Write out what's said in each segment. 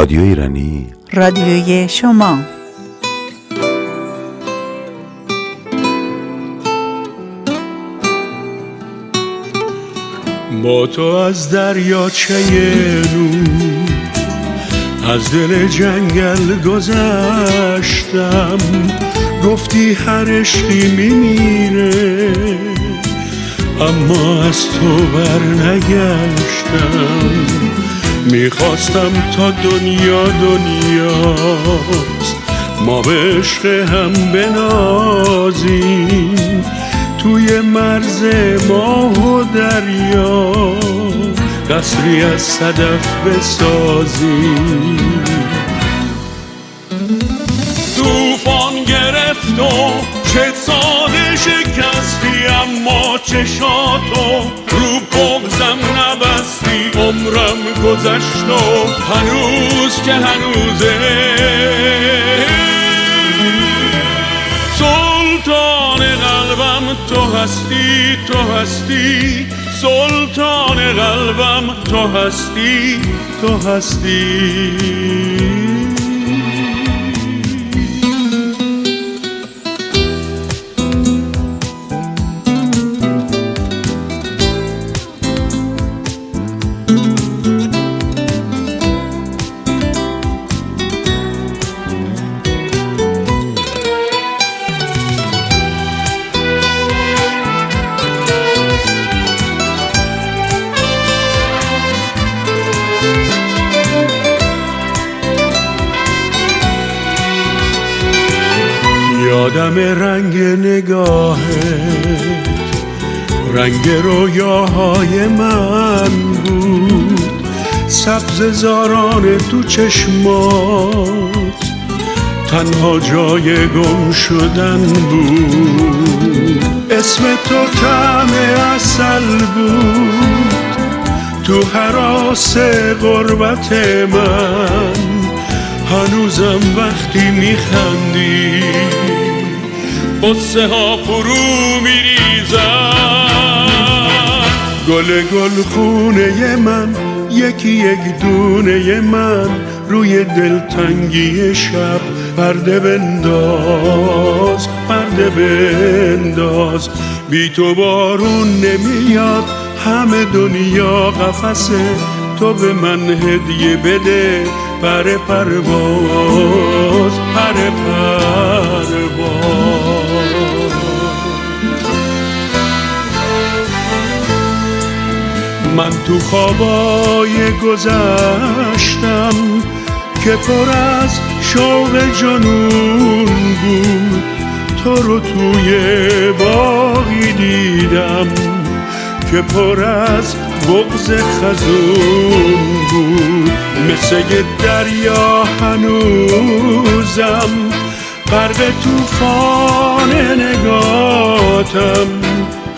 رادیو ایرانی. رادیوی شما. با تو از دریاچه نور از دل جنگل گذشتم. گفتی هر عشقی میمیره اما از تو بر نگشتم می‌خواستم تا دنیا دنیاست. ما به هم بنازیم. توی مرز ماه و دریا قصری از صدف بسازیم. توفان گرفت و چه ساده شکستی اما چشاتو رو بغزم نبستی عمرم گذشت و هنوز که هنوزه. سلطان قلبم تو هستی تو هستی. سلطان قلبم تو هستی تو هستی. سبز زاران تو چشمات تنها جای گم شدن بود. اسم تو طعم اصل بود. تو حراس غربت من هنوزم وقتی میخندی. قصه ها فرو میریزم گل گل خونه من یکی یک دونه من روی دلتنگی شب پرده بنداز پرده بنداز. بی تو بارون نمیاد همه دنیا قفسه. تو به من هدیه بده پر پرواز پر پرواز. من تو خوابای گذشتم که پر از شوق جنون بود تو رو توی باغی دیدم که پر از بغز خزون بود. مثل دریا هنوزم غرق توفان نگاتم.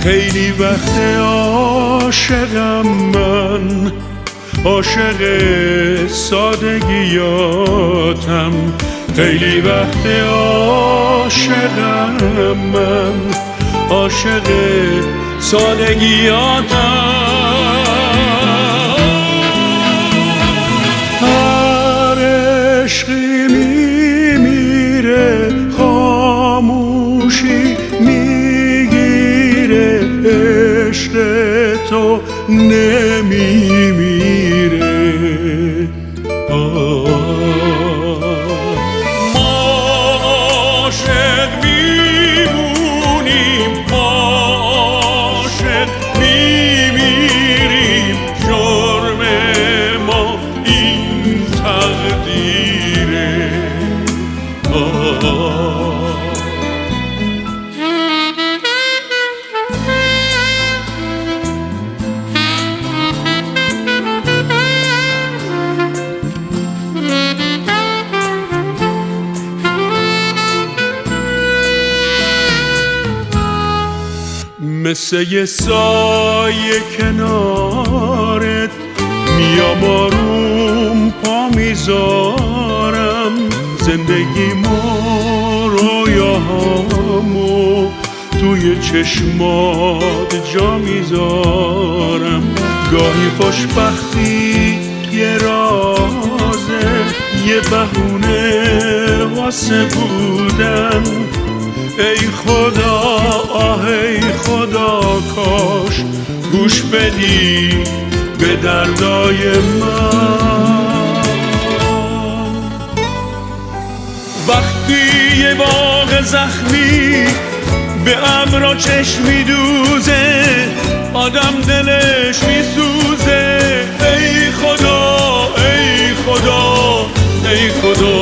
خیلی وقت عاشقم من عاشق سادگیاتم. خیلی وقت عاشقم من عاشق سادگیاتم. تو نمیمیره مثل یه سایه کنارت میام آروم پا می‌ذارم. زندگیمو رویاهامو توی چشمات جا می‌ذارم. گاهی خوشبختی یه رازه یه بهونه واسه بودن. ای خدا آه ای خدا کاش گوش بدی به دردای من. وقتی یه باغ زخمی به امرا چشمی دوزه آدم دلش میسوزه. ای خدا ای خدا ای خدا.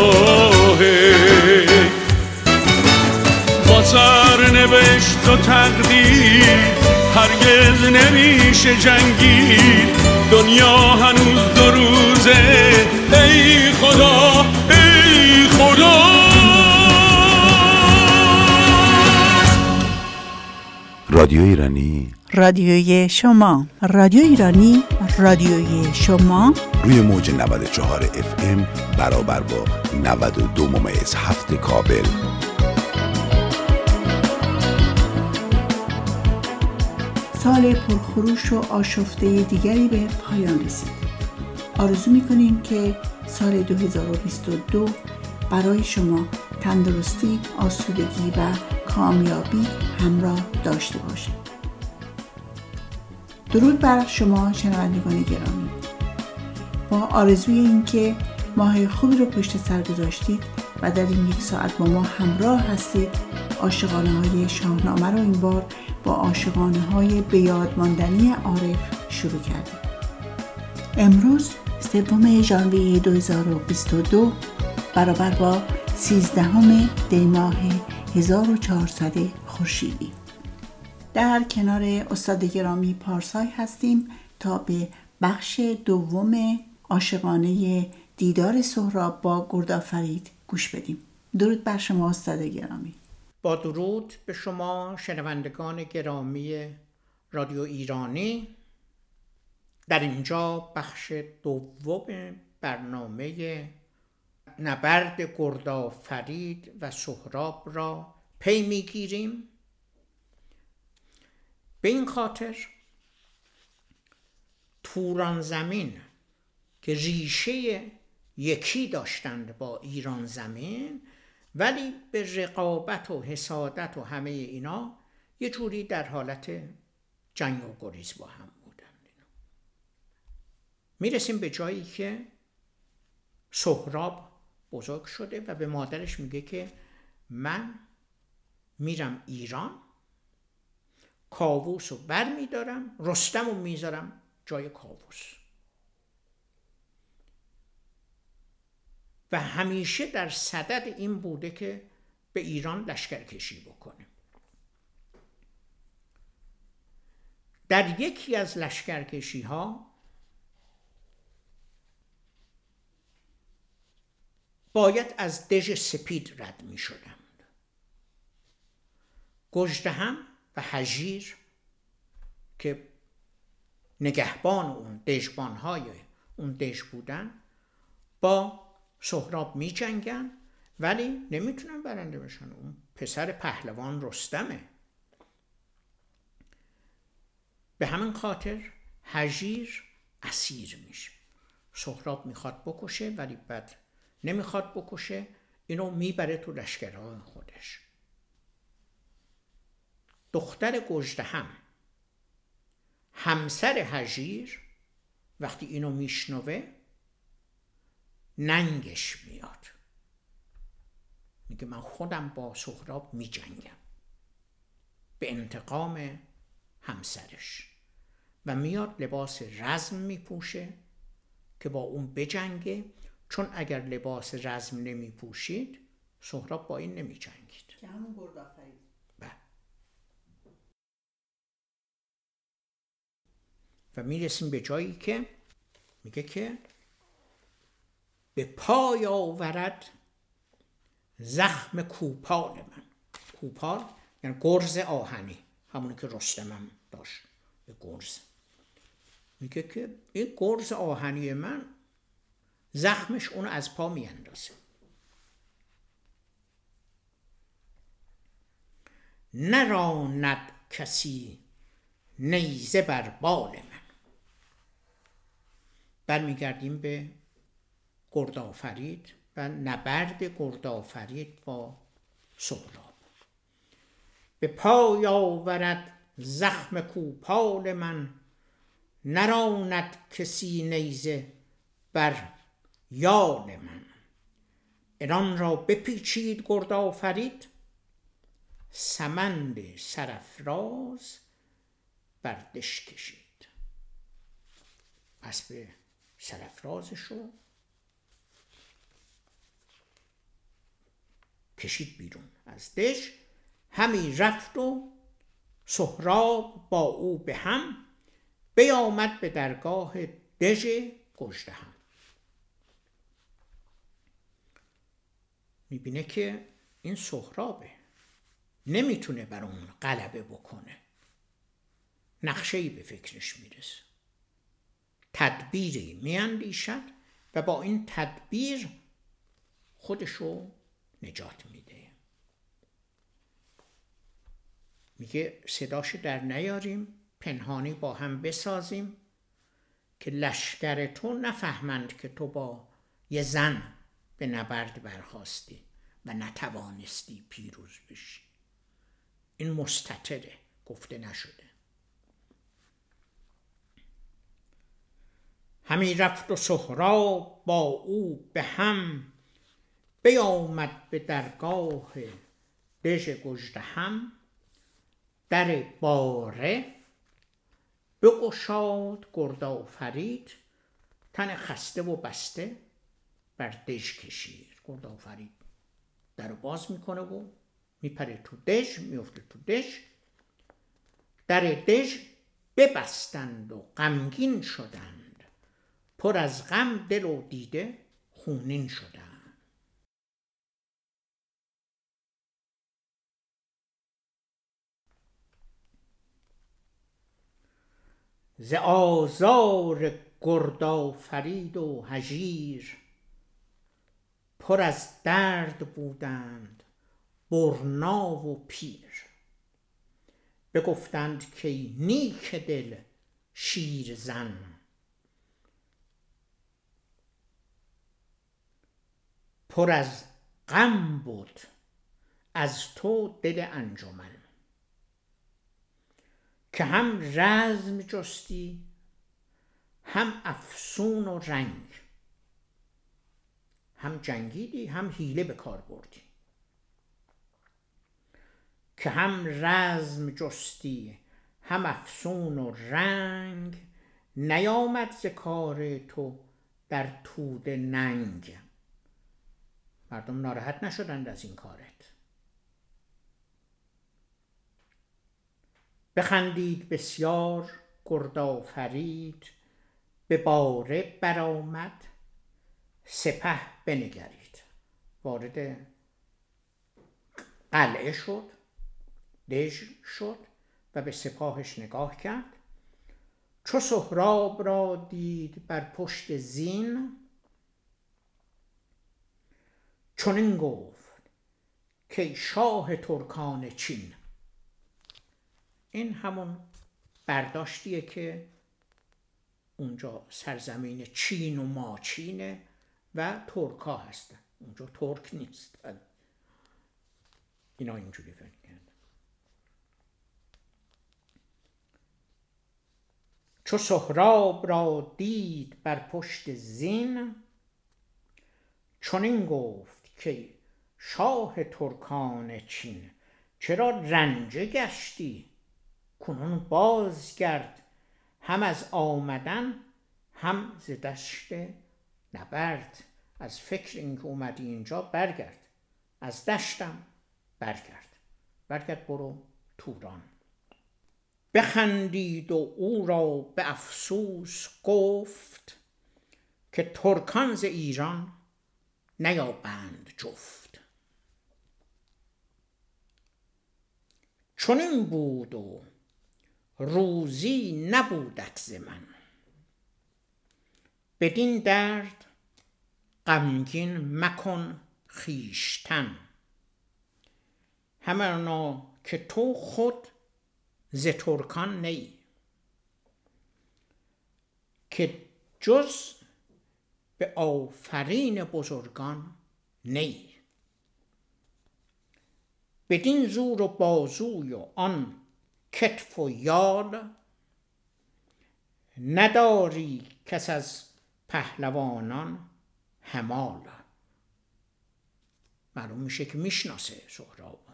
نوشت و تقدیر هرگز نمیشه جنگی دنیا هنوز دو روزه. ای خدا ای خدا. رادیو ایرانی. رادیوی شما. رادیو ایرانی رادیوی شما. روی موج 94 اف ام برابر با 92 ممیز هفت کابل. سال پرخروش و آشفته دیگری به پایان رسید. آرزو می‌کنیم که سال 2022 برای شما تندرستی، آسودگی و کامیابی همراه داشته باشد درود بر شما شنوندگان گرامی. با آرزوی اینکه ماه خوبی رو پشت سر گذاشتید و در این یک ساعت با ما همراه هستید عاشقانه های شاهنامه رو این بار با عاشقانه های به یاد ماندنی عارف شروع کردیم. امروز سوم ژانویه 2022 برابر با 13 دی ماه 1400 خورشیدی. در کنار استاد گرامی پارسای هستیم تا به بخش دوم عاشقانه دیدار سهراب با گردآفرید گوش بدیم. درود بر شما استاد گرامی. با درود به شما شنوندگان گرامی رادیو ایرانی. در اینجا بخش دوم برنامه نبرد گردآفرید و سهراب را پی می‌گیریم. به این خاطر توران زمین که ریشه یکی داشتند با ایران زمین ولی به رقابت و حسادت و همه اینا یه جوری در حالت جنگ و گریز با هم بودند می‌رسیم به جایی که سهراب بزرگ شده و به مادرش میگه که من میرم ایران کاووس رو بر میدارم رستم رو می‌ذارم جای کاووس. و همیشه در صدد این بوده که به ایران لشکر کشی بکنه. در یکی از لشکرکشی ها باید از دژ سپید رد می شدند هم و هژیر که نگهبان اون دژبان های اون دژ بودن با سهراب می جنگن ولی نمی‌تونن برنده بشن. اون پسر پهلوان رستمه. به همین خاطر هژیر اسیر میشه. سهراب می‌خواد بکشه ولی بعد نمی‌خواد بکشه. اینو می‌بره تو لشکرهای خودش. دختر هم همسر هژیر وقتی اینو میشنوه ننگش میاد. میگه من خودم با سهراب میجنگم. به انتقام همسرش. و میاد لباس رزم میپوشه که با اون بجنگه. چون اگر لباس رزم نمی پوشید سهراب با این نمی جنگید که همون بله. و می‌رسیم به جایی که میگه که به پای آورد زخم کوپال من. کوپال یعنی گرز آهنی. همونی که رستمم داشت. به گرز. میگه که این گرز آهنی من زخمش اونو از پا میاندازه. نراند کسی نیزه بر بال من. برمیگردیم به گردآفرید و نبرد گردآفرید با سهراب. به پای آورد زخم کوپال من نراند کسی نیزه بر یال من. ایران را بپیچید گرد آفرید سمند سرفراز بر دش کشید. اسب سرفرازش رو کشید بیرون. از دش همی رفت و سهراب با او به هم بیامد به درگاه دژ گشته هم می‌بینه که این سهرابه. نمی‌تونه بر اون غلبه بکنه. نقشه ای به فکرش می‌رسه. تدبیری میاندیشد و با این تدبیر خودشو نجات میده. میگه صداش در نیاریم پنهانی با هم بسازیم که لشکر تو نفهمند که تو با یه زن به نبرد برخواستی و نتوانستی پیروز بشی. این مستطره گفته نشده. همی رفت و سهراب با او به هم بیامد به درگاه دژ گجده هم در باره بگشاد گرد فرید تن خسته و بسته بر دژ کشید. گرد فرید در باز می‌کنه و میپره تو دژ میفته تو دژ. در دژ ببستند و غمگین شدند. پر از غم دل و دیده خونین شدند. ز آزار گردآفرید و هژیر پر از درد بودند برنا و پیر. بگفتند که نیک دل شیر زن. پر از غم بود از تو دل انجمن. که هم رزم جستی هم افسون و رنگ. هم جنگیدی هم حیله به کار بردی. که هم رزم جستی هم افسون و رنگ نیامد ز کار تو در تود ننگ. مردم ناراحت نشدند از این کارت بخندید بسیار گردآفرید به باره برآمد سپه بنگرید. وارد قلعه شد دژ شد و به سپاهش نگاه کرد. چو سهراب را دید بر پشت زین چنین گفت که شاه ترکان چین این همون برداشتیه که اونجا سرزمین چین و ماچینه و ترکا هستن. اونجا ترک نیست. اینا اینجوری فکر کرد چو سهراب را دید بر پشت زین چنین گفت که شاه ترکان چین چرا رنجه گشتی؟ کنون بازگرد. هم از آمدن هم ز دشت نبرد. از فکر اینکه اومدی اینجا برگرد. از دشتم برگرد. برگرد برو توران. بخندید و او را به افسوس گفت که ترکان ز ایران نیابند جفت. چنین بود و روزی نبودت ز من. بدین درد غمگین مکن خویشتن. همانا که تو خود ز ترکان نی. که جز به آفرین بزرگان نی. بدین زور و بازوی و آن کتف و یال. نداری کس از پهلوانان همال معلوم میشه که می‌شناسه سهراب.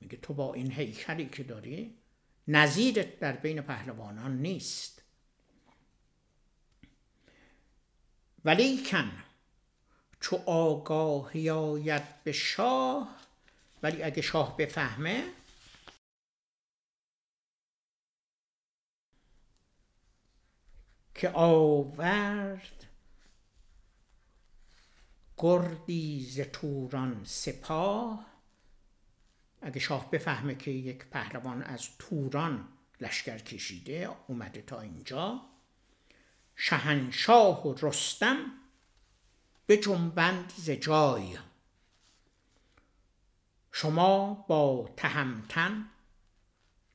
میگه تو با این هیکلی که داری نظیرت در بین پهلوانان نیست. ولیکن چو آگاهی آید به شاه ولی اگه شاه بفهمه که آورد گردی ز توران سپاه. اگه شاه بفهمه که یک پهلوان از توران لشکر کشیده اومده تا اینجا. شهنشاه و رستم به جنبند ز جای. شما با تهمتن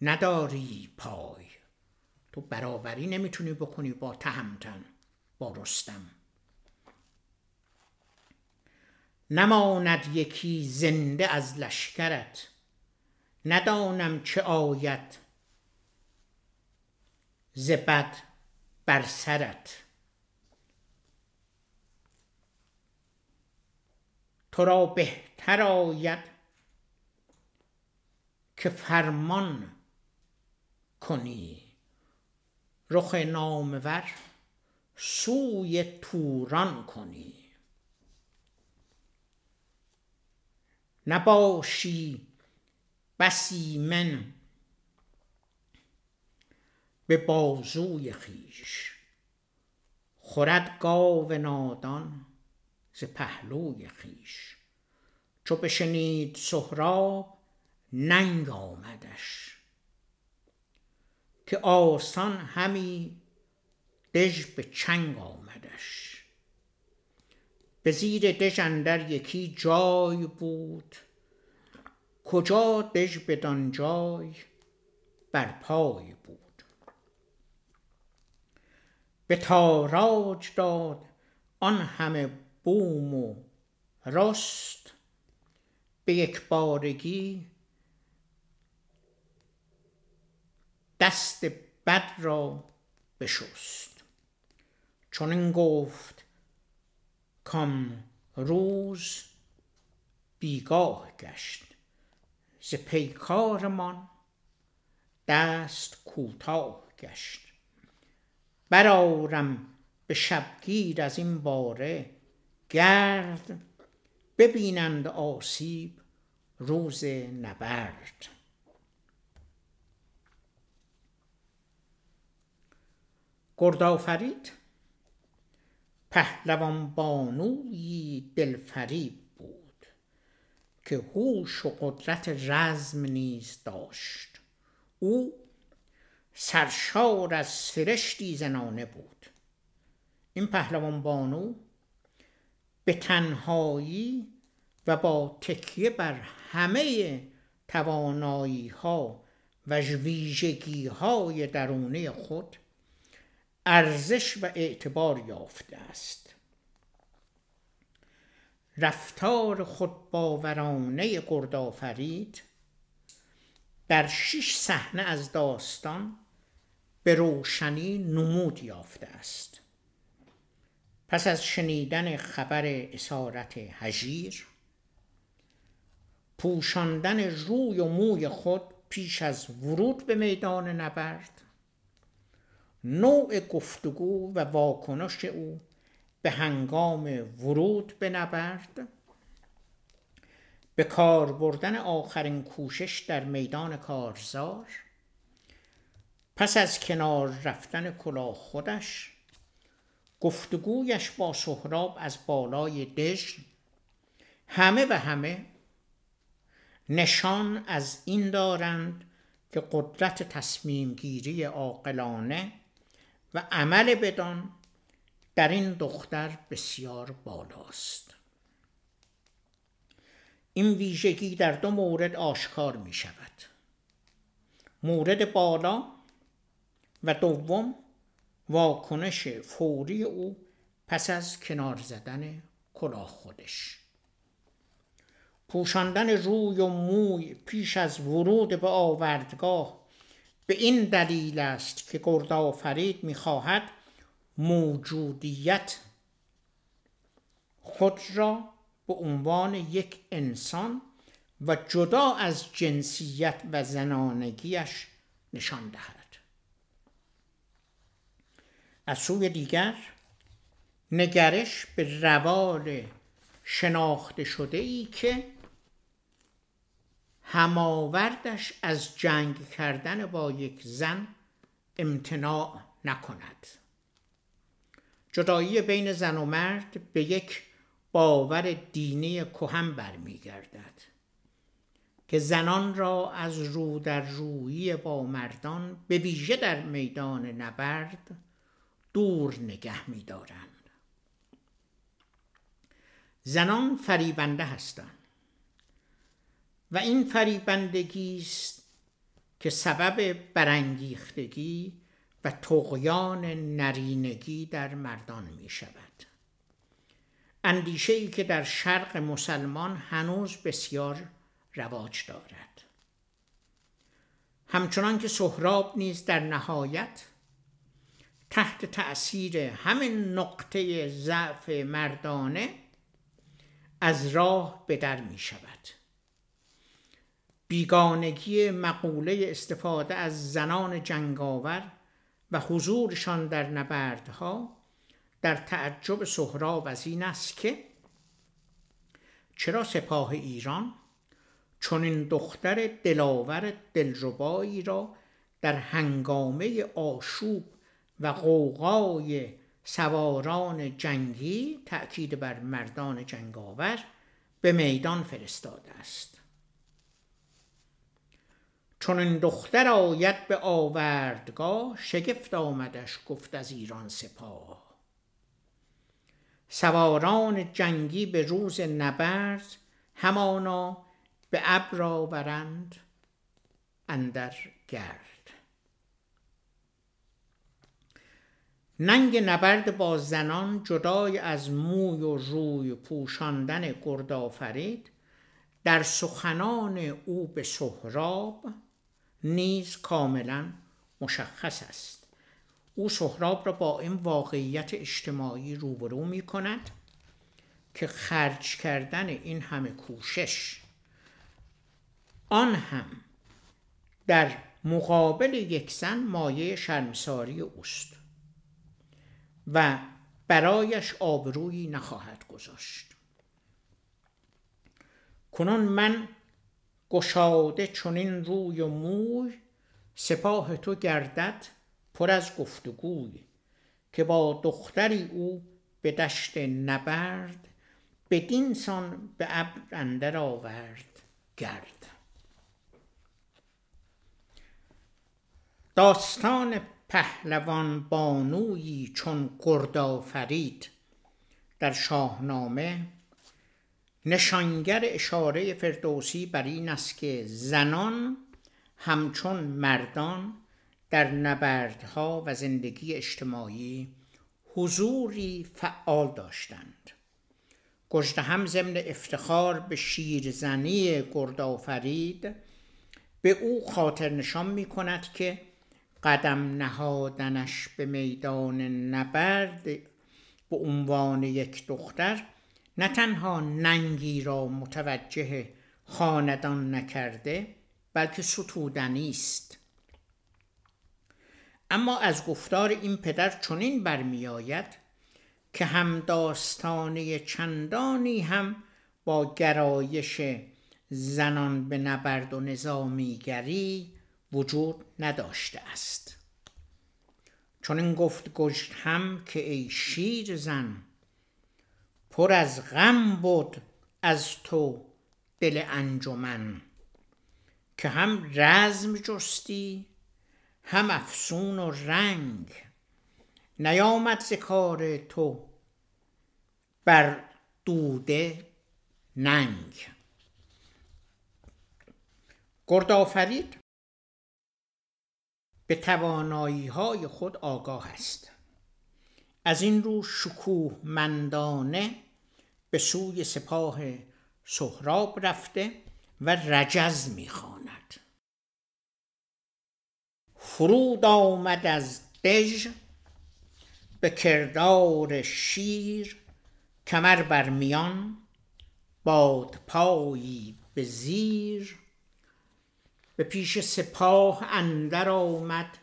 نداری پای. تو برابری نمی‌تونی بکنی با تهمتن با رستم. نماند یکی زنده از لشکرت ندانم چه آید ز بد بر سرت. تو را بهتر آید که فرمان کنی. رخ نامور سوی توران کنی. نباشی بسی من به بازوی خیش خورد گاو نادان ز پهلوی خیش چو بشنید سهراب ننگ آمدش. که آسان همی دژ به چنگ آمدش. به زیر دژ اندر یکی جای بود. کجا دژ بدان جای؟ بر پای بود. به تاراج داد آن همه بوم و رست به یک بارگی دست بد را بشست. چون این گفت کام روز بیگاه گشت ز پیکارمان دست کوتاه گشت. برارم به شبگیر از این باره گرد ببینند آسیب روز نبرد. گردآفرید. پهلوان بانویی دلفریب بود که هوش و قدرت رزم نیز داشت. او سرشار از سرشتی زنانه بود. این پهلوان بانو به تنهایی و با تکیه بر همه توانایی ها و ویژگی های درونه خود ارزش و اعتبار یافته است. رفتار خود باورانه گردآفرید در شش صحنه از داستان به روشنی نمود یافته است. پس از شنیدن خبر اسارت هژیر پوشاندن روی و موی خود پیش از ورود به میدان نبرد نوع گفتگو و واکنش او به هنگام ورود به نبرد به کار بردن آخرین کوشش در میدان کارزار. پس از کنار رفتن کلاه خودش گفتگویش با سهراب از بالای دژ همه و همه نشان از این دارند که قدرت تصمیم گیری عاقلانه و عمل بدان در این دختر بسیار بالاست. این ویژگی در دو مورد آشکار می شود مورد بالا و دوم واکنش فوری او پس از کنار زدن کلاه خودش. پوشاندن روی و موی پیش از ورود به آوردگاه به این دلیل است که گرد آفرید می‌خواهد موجودیت خود را به عنوان یک انسان و جدا از جنسیت و زنانگیش نشان دهد. از سوی دیگر نگرش به روال شناخته شده ای که هماوردش از جنگ کردن با یک زن امتناع نکند. جدایی بین زن و مرد به یک باور دینی کهن برمیگردد که زنان را از رو در رویی با مردان به ویژه در میدان نبرد دور نگه می‌دارند. زنان فریبنده هستند. و این فریبندگی است که سبب برانگیختگی و تقیان نرینگی در مردان می شود اندیشه ای که در شرق مسلمان هنوز بسیار رواج دارد. همچنان که سهراب نیز در نهایت تحت تأثیر همین نقطه ضعف مردانه از راه به در می شود بیگانگی مقوله استفاده از زنان جنگاور و حضورشان در نبردها در تعجب سهراب از این است که چرا سپاه ایران چون این دختر دلاور دلربایی را در هنگامه آشوب و قوقای سواران جنگی تأکید بر مردان جنگاور به میدان فرستاده است؟ چون این دختر آید به آوردگاه شگفت آمدش گفت از ایران سپاه. سواران جنگی به روز نبرد همانا به ابر آورند اندر گرد. ننگ نبرد با زنان جدای از موی و روی پوشاندن گردآفرید در سخنان او به سهراب نیز کاملا مشخص است. او سهراب را با این واقعیت اجتماعی روبرو می کند که خرج کردن این همه کوشش آن هم در مقابل یک زن مایه شرمساری اوست و برایش آبرویی نخواهد گذاشت. کنون من گشاده چنین روی و موی سپاه تو گردد پر از گفتگوی که با دختری او به دشت نبرد بدین سان به ابر اندر آورد گرد. داستان پهلوان بانویی چون گردآفرید در شاهنامه نشانگر اشاره فردوسی بر این است که زنان همچون مردان در نبردها و زندگی اجتماعی حضوری فعال داشتند. گشت هم ضمن افتخار به شیرزنی گردآفرید به او خاطر نشان می کند که قدم نهادنش به میدان نبرد به عنوان یک دختر نه تنها ننگی را متوجه خاندان نکرده بلکه ستودنی است. اما از گفتار این پدر چنین برمیآید که هم داستانه چندانی هم با گرایش زنان به نبرد و نظامیگری وجود نداشته است. چون این گفت گشت هم که ای شیر زن پر از غم بود از تو دل انجمن که هم رزم جستی هم افسون و رنگ. نیامد ز کار تو بر دوده ننگ. گردآفرید به توانایی های خود آگاه است. از این رو شکوه مندانه به سوی سپاه سهراب رفته و رجز می‌خواند. فرود آمد از دژ به کردار شیر کمر بر میان باد پایی به زیر. به پیش سپاه اندر آمد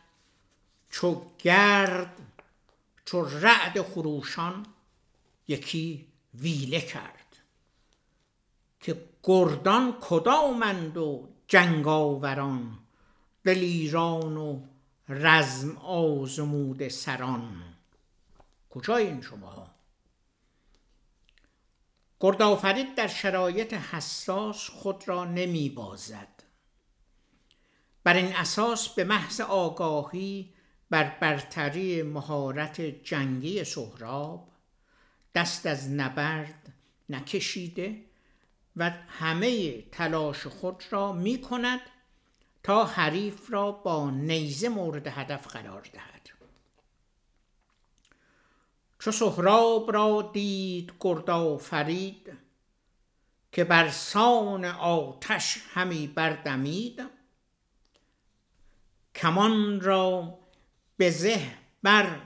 چو گرد چو رعد خروشان یکی ویله کرد که گردان کدامند و جنگاوران دلیران و رزم آزموده سران. کجای این شما گردآفرید در شرایط حساس خود را نمی بازد بر این اساس به محض آگاهی بر برتری مهارت جنگی سهراب. دست از نبرد نکشیده و همه تلاش خود را می کند تا حریف را با نیزه مورد هدف قرار دهد. چو سهراب را دید فرید که بر سان آتش همی بردمید کمان را به زه بر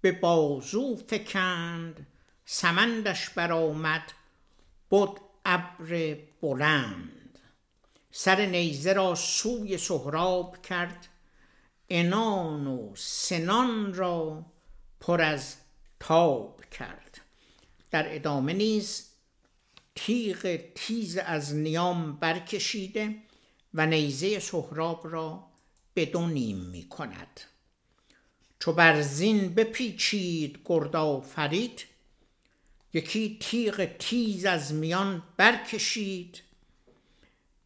به بازو فکند سمندش برآمد بود ابر بلند. سر نیزه را سوی سهراب کرد انان و سنان را پر از تاب کرد. در ادامه نیز تیغ تیز از نیام برکشیده و نیزه سهراب را به دو نیم می کند چو بر زین بپیچید فرید یکی تیغ تیز از میان برکشید.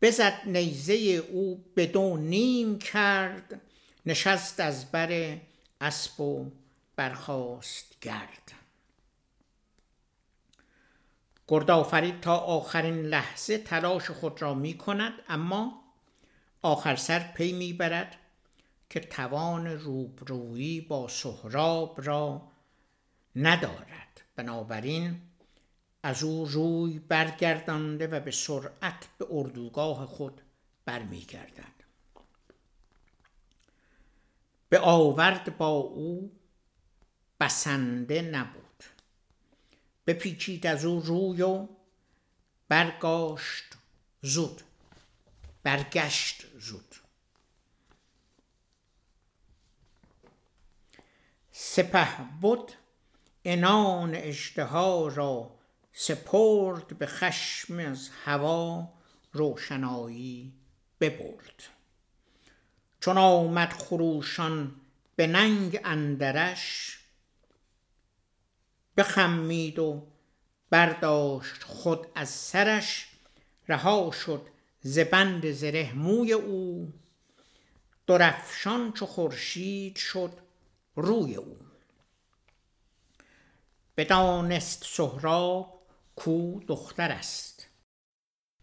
بزد نیزه او به نیم کرد نشست از بر اسب و برخاست گرد. گردآفرید تا آخرین لحظه تلاش خود را می کند اما آخر سر پی می برد که توان روبرویی با سهراب را ندارد. بنابراین از او روی برگردانده و به سرعت به اردوگاه خود برمیگردد. به آورد با او بسنده نبود. بپیچید از او روی و برگاشت زود. برگشت زود. سپه بود انان اشتها را سپرد به خشم از هوا روشنایی ببرد. چون آمد خروشان به ننگ اندرش بخمید و برداشت خود از سرش رها شد زبند زره موی او درفشان چو خورشید شد روی او. بدانست سهراب کو دختر است.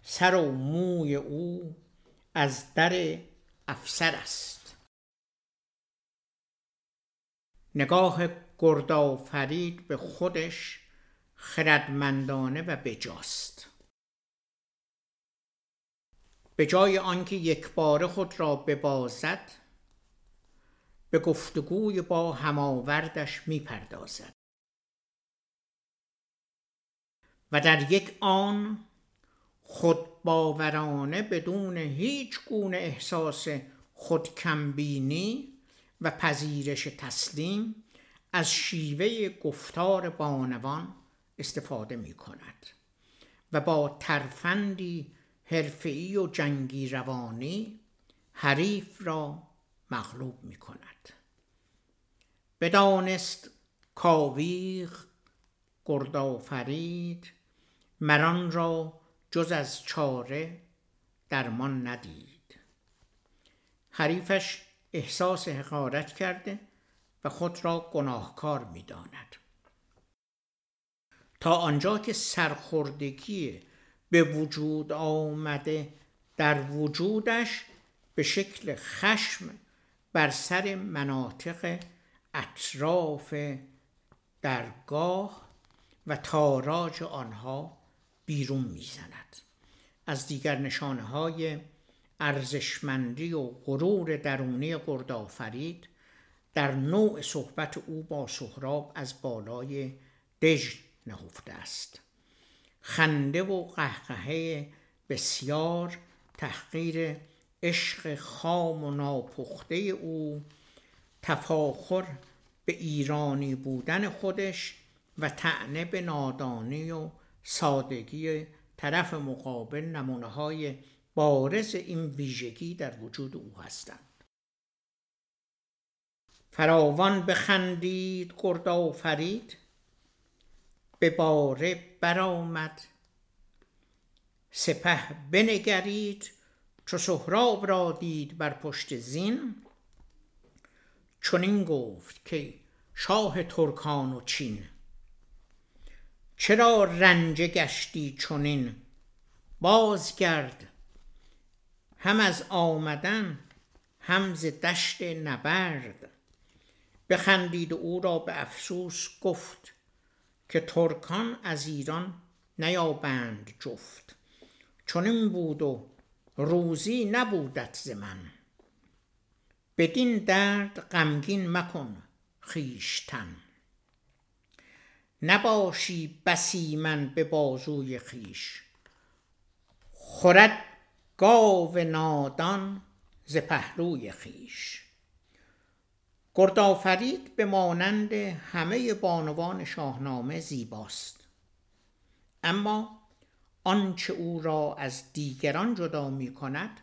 سر و موی او از در افسر است. نگاه گردآفرید به خودش خردمندانه و بجاست. به جای آنکه یک بار خود را ببازد به گفتگوی با هماوردش می‌پردازد. و در یک آن خود باورانه بدون هیچ گونه احساس خودکمبینی و پذیرش تسلیم از شیوه گفتار بانوان استفاده می کند و با ترفندی حرفه‌ای و جنگی روانی حریف را مغلوب می کند بدانست کاویغ گردآفرید مران را جز از چاره درمان ندید حریفش احساس حقارت کرده و خود را گناهکار می داند. تا آنجا که سرخوردگی به وجود آمده در وجودش به شکل خشم بر سر مناطق اطراف درگاه و تاراج آنها بیرون می‌زند. از دیگر نشانه های ارزشمندی و غرور درونی گردآفرید در نوع صحبت او با سهراب از بالای دژ نهفته است. خنده و قهقهه بسیار تحقیر عشق خام و ناپخته او تفاخر به ایرانی بودن خودش و تعنه به نادانی و سادگی طرف مقابل نمونه های بارز این ویژگی در وجود او هستند. فراوان بخندید گرد فرید به باره برآمد. سپه بنگرید. چو سهراب را دید بر پشت زین چنین گفت که شاه ترکان و چین. چرا رنجه گشتی چنین؟ بازگرد هم از آمدن هم ز دشت نبرد. بخندید او را به افسوس گفت که ترکان از ایران نیابند جفت. چنین بود و روزی نبودت ز من. بدین درد غمگین مکن خویشتن. نباشی بسی من به بازوی خویش. خورد گاو نادان ز پهلوی خویش. گردآفرید به مانند همه بانوان شاهنامه زیباست. اما آنچه او را از دیگران جدا می کند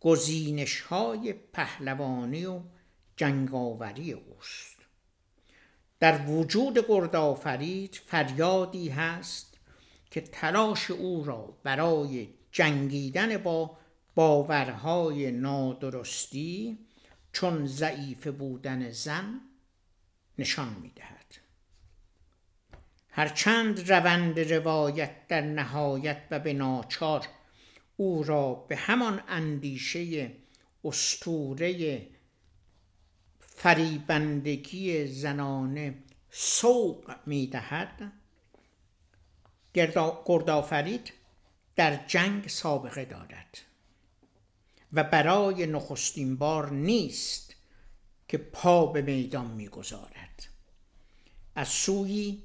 گزینش های پهلوانی و جنگاوری اوست. در وجود گردآفرید فریادی هست که تلاش او را برای جنگیدن با باورهای نادرستی چون ضعیف بودن زن نشان می‌دهد. هرچند روند روایت در نهایت و به ناچار او را به همان اندیشه استوره فریبندگی زنانه سوق می‌دهد. گردآفرید در جنگ سابقه دارد. و برای نخستین بار نیست که پا به میدان می‌گذارد. از سوی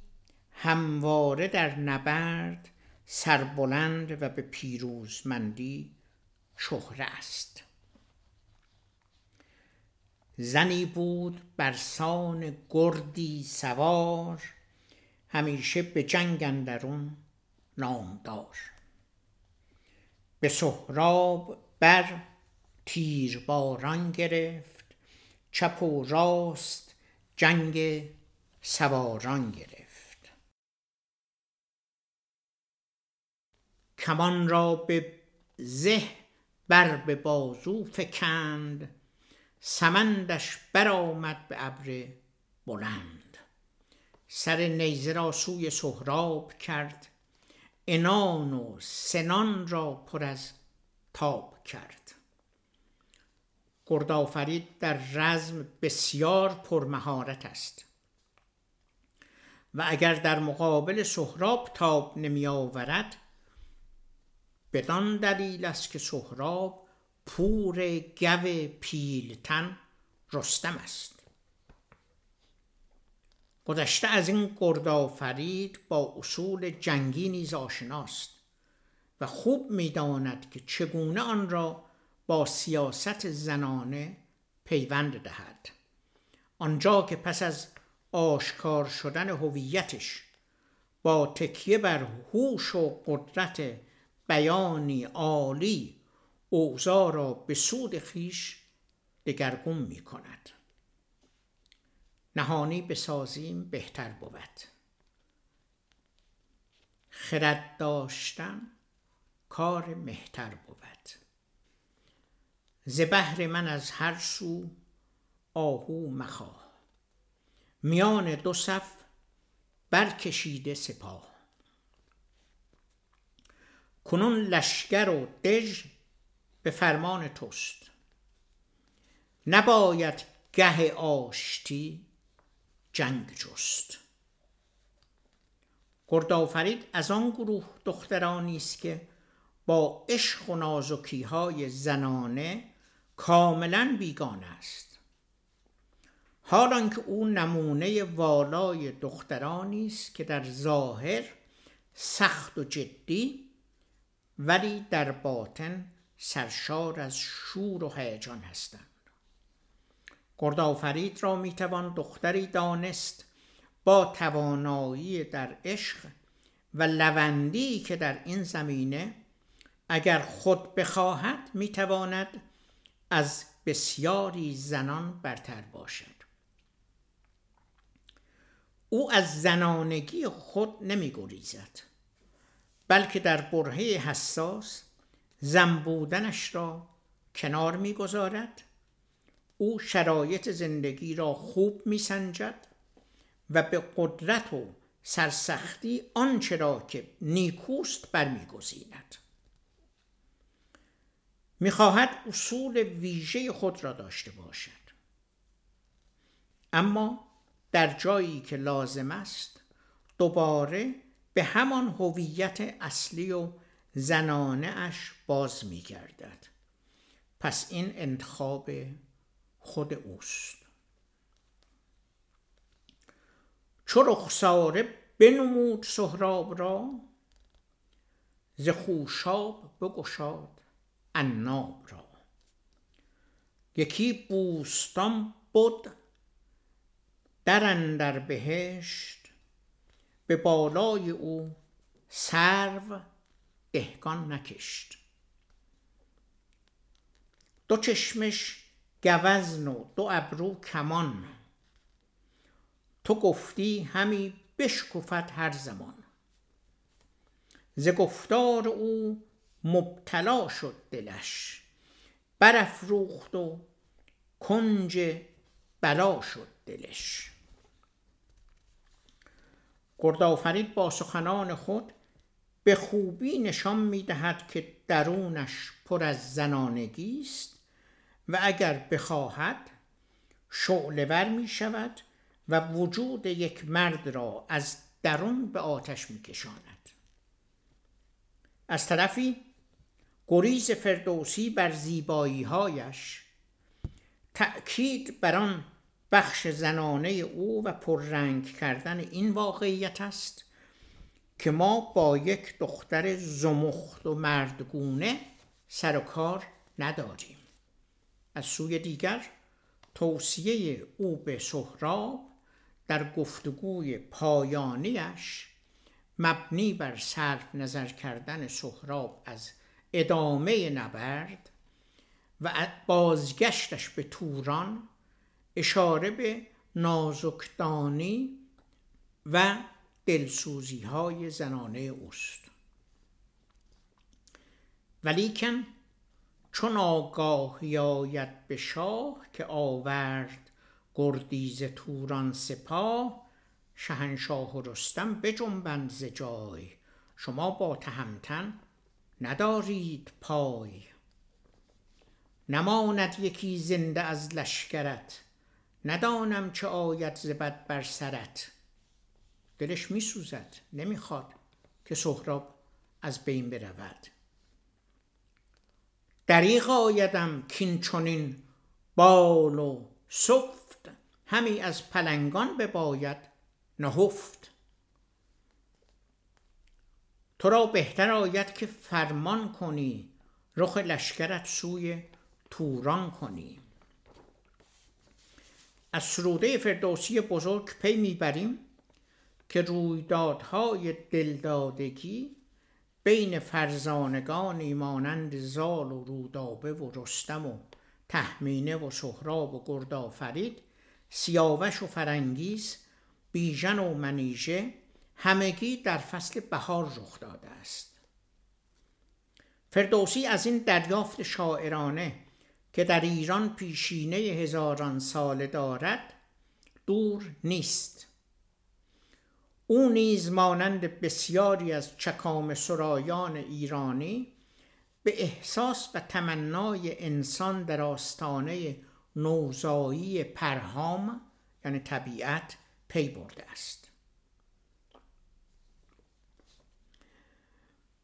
همواره در نبرد سربلند و به پیروزمندی شهره است. زنی بود بر سان گردی سوار همیشه به جنگ اندرون نامدار. به سهراب بر تیرباران گرفت چپ و راست جنگ سواران گرفت. کمان را به زه بر به بازو فکند سمندش برآمد به ابر بلند. سر نیزه را سوی سهراب کرد. انان و سنان را پر از تاب کرد. گردآفرید در رزم بسیار پرمهارت است. و اگر در مقابل سهراب تاب نمی آورد بدان دلیل است که سهراب پور گو پیلتن رستم است. گذشته از این گردآفرید با اصول جنگی نیز آشناست و خوب می‌داند که چگونه آن را با سیاست زنانه پیوند دهد. آنجا که پس از آشکار شدن هویتش با تکیه بر هوش و قدرت بیانی عالی اوضاع را به سود خیش دگرگون می کند نهانی بسازیم بهتر بود. خرد داشتن کار مهتر بود. ز بهر من از هر سو آهو مخواه. میان دو صف برکشیده سپاه. کنون لشکر و دژ به فرمان توست. نباید گه آشتی جنگ جست. گردآفرید از آن گروه دخترانی است که با عشق و نازکی های زنانه کاملا بیگانه است. حالان که او نمونه والای دخترانی است که در ظاهر سخت و جدی ولی در باطن سرشار از شور و هیجان هستند. گردآفرید را می‌توان دختری دانست با توانایی در عشق و لوندی که در این زمینه اگر خود بخواهد می‌تواند از بسیاری زنان برتر باشد. او از زنانگی خود نمی گریزد بلکه در برهه حساس زنبودنش را کنار می‌گذارد. او شرایط زندگی را خوب میسنجد و به قدرت و سرسختی آنچه را که نیکوست برمیگزیند. می‌خواهد اصول ویژه خود را داشته باشد. اما در جایی که لازم است دوباره به همان هویت اصلی و زنانه اش باز میگردد. پس این انتخاب خود اوست. چو رخساره بنمود سهراب را ز خوشاب بگشاد عناب را. یکی بوستان بد در اندر بهشت به بالای او سرو دهگان نکشت. دو چشمش گوزن و دو ابرو کمان. تو گفتی همی بشکفد هر زمان. ز گفتار او مبتلا شد دلش برافروخت و کنج بلا شد دلش. گردآفرید با سخنان خود به خوبی نشان می دهد که درونش پر از زنانگی است. و اگر بخواهد شعلور می شود و وجود یک مرد را از درون به آتش می کشاند. از طرفی گریز فردوسی بر زیبایی هایش تأکید بر آن بخش زنانه او و پررنگ کردن این واقعیت است که ما با یک دختر زمخت و مردگونه سر و کار نداریم از سوی دیگر توصیه او به سهراب در گفتگوی پایانیش مبنی بر صرف نظر کردن سهراب از ادامه نبرد و بازگشتش به توران اشاره به نازکدانی و دلسوزی های زنانه اوست. ولیکن چون آگاهی آید به شاه که آورد گردیز توران سپاه شهنشاه و رستم بجنبند ز جای. شما با تهمتن ندارید پای. نماند یکی زنده از لشکرت ندانم چه آید ز بد بر سرت. دلش میسوزد نمی‌خواد که سهراب از بین برود. دریغ آیدم کین چنین بال و سفت همی از پلنگان بباید نهفت. تو را بهتر آید که فرمان کنی رخ لشکرت سوی توران کنی. از سروده فردوسی بزرگ پی می‌بریم که رویدادهای دلدادگی بین فرزانگانی مانند زال و رودابه و رستم و تهمینه و سهراب و گردآفرید سیاوش و فرنگیز بیژن و منیژه همگی در فصل بهار رخ داده است. فردوسی از این دریافت شاعرانه که در ایران پیشینه هزاران ساله دارد دور نیست. او نیز مانند بسیاری از چکام سرایان ایرانی به احساس و تمنای انسان در آستانه نوزایی پرهام یعنی طبیعت پی برده است.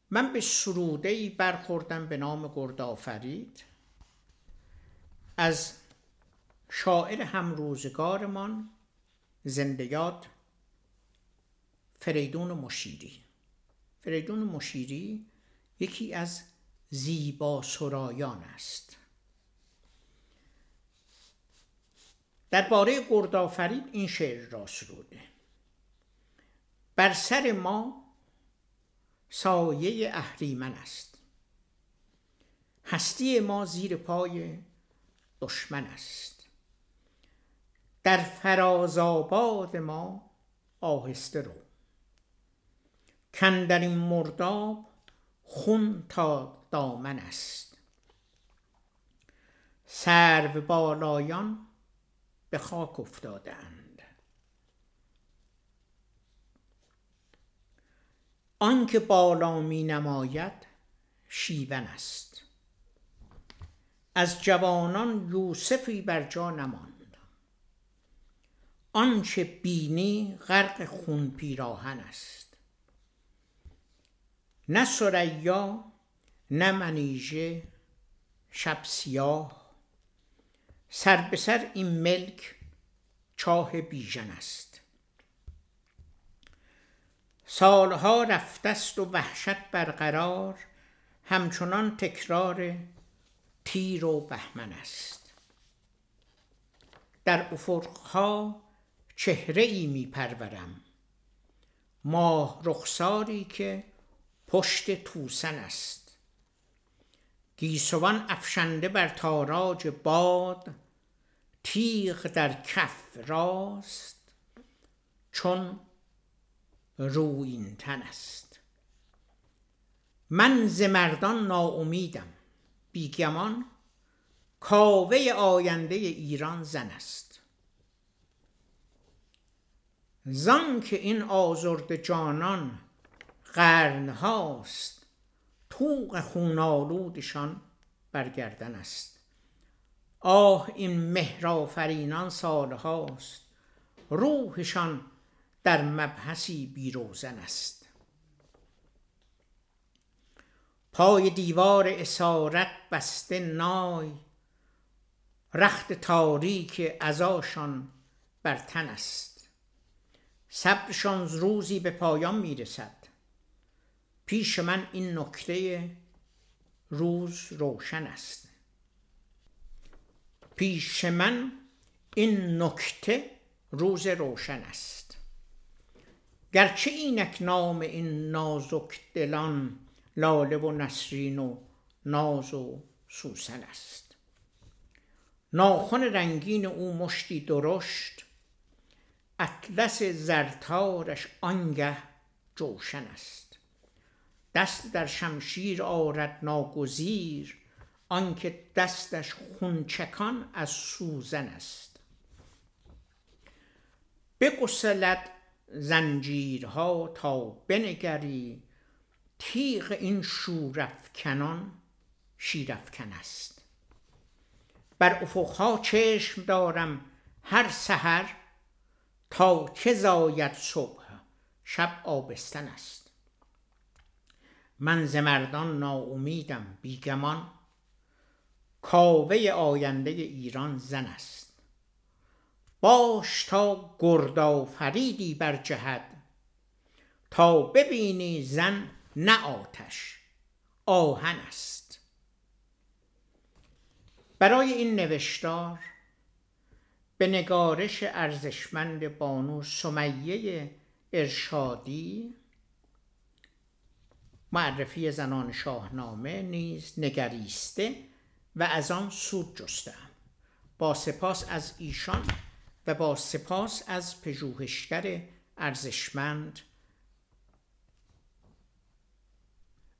من به سروده ای برخوردم به نام گردآفرید. از شاعر همروزگارمان زندیات فریدون مشیری. فریدون مشیری یکی از زیبا سرایان است. درباره گردآفرید این شعر را سروده. بر سر ما سایه اهریمن است. هستی ما زیر پای دشمن است. در فرازآباد ما آهسته رو. کندر این مرداب خون تا دامن است. سرو بالایان به خاک افتادند. آنکه بالا می نماید شیون است. از جوانان یوسفی بر جا نماند. آنچه بینی غرق خون پیراهن است. نه سریا نه منیژه شب سیاه. سر به سر این ملک چاه بیژن است. سالها رفتست و وحشت برقرار همچنان تکرار تیر و بهمن است. در افقها چهره ای می پرورم ماه رخساری که پشت توسن است. گیسوان افشنده بر تاراج باد تیغ در کف راست چون روین تن است. من ز مردان ناامیدم بیگمان کاوه آینده ایران زن است. زان که این آزرد جانان قرن هاست توق خونالودشان برگردن است. آه این مهرافرینان سال هاست روحشان در مبحثی بیروزن است. پای دیوار اسارت بسته نای. رخت تاریک ازاشان بر تن است. صبرشان روزی به پایان می‌رسد. پیش من این نکته روز روشن است. پیش من این نکته روز روشن است. گرچه اینک نام این نازک دلان لاله و نسرین و ناز و سوسن است. ناخن رنگین او مشتی درشت اطلس زرتارش آنگه جوشن است. دست در شمشیر آرد ناگزیر آنکه دستش خونچکان از سوزن است. بگسلد زنجیرها تا بنگری تیغ این شورافکنان شیرافکن است. بر افقها چشم دارم هر سحر تا که زاید صبح شب آبستن است. من ز مردان ناامیدم بیگمان کاوه آینده ایران زن است. باش تا گردآفریدی بر جهد. تا ببینی زن نه آتش آهن است. برای این نوشتار به نگارش ارزشمند بانو سمیه ارشادی معرفی زنان شاهنامه نیز نگریسته و از آن سود جستم با سپاس از ایشان و با سپاس از پژوهشگر ارزشمند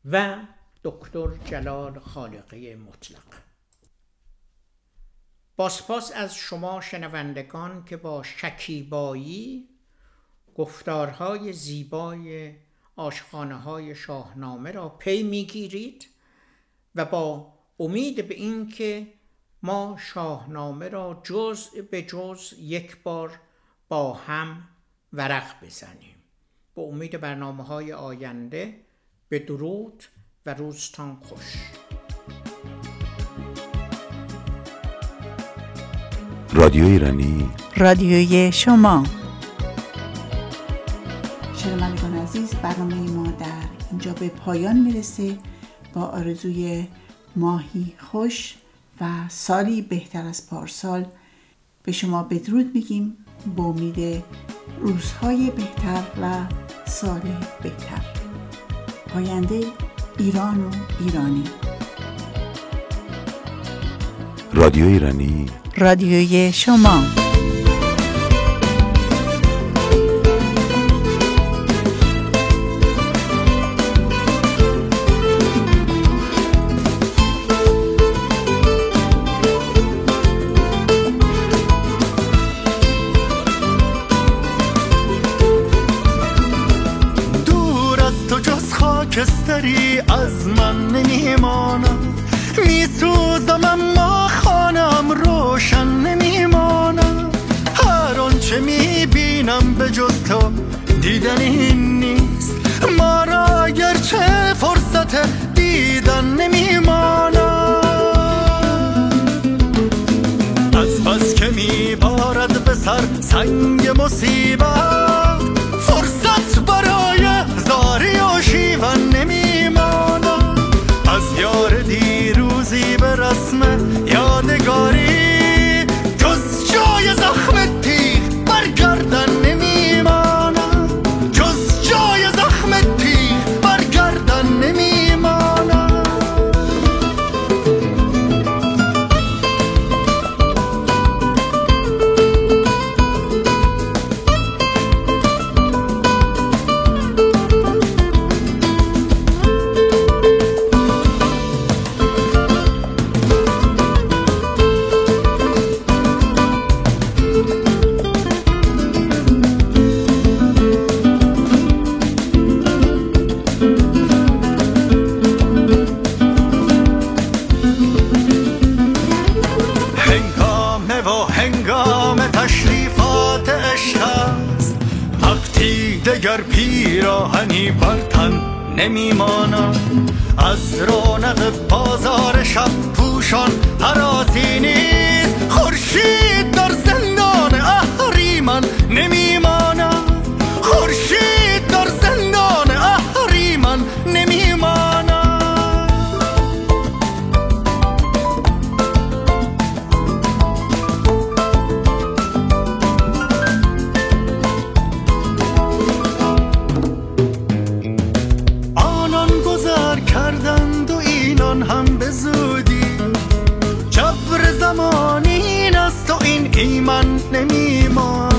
و دکتر جلال خالقی مطلق. با سپاس از شما شنوندگان که با شکیبایی گفتارهای زیبای آشخانه های شاهنامه را پی می‌گیرید و با امید به اینکه ما شاهنامه را جزء به جزء یک بار با هم ورق بزنیم. با امید برنامه های آینده به درود و روزتان خوش. رادیو ایرانی. رادیوی شما. شنو عزیز برنامه ما در اینجا به پایان می‌رسه. با آرزوی ماهی خوش و سالی بهتر از پارسال به شما بدرود میگیم. با امید روزهای بهتر و سال بهتر. آینده ایران و ایرانی. رادیو ایرانی. رادیوی شما. و هنگام تشریفات عشق است. وقتی دگر پیراهنی بر تن نمیماند. از رونق بازار شب پوشان حراسی نیست. خورشید در زندان اهریمن نمیماند. خورشید من نمیمان.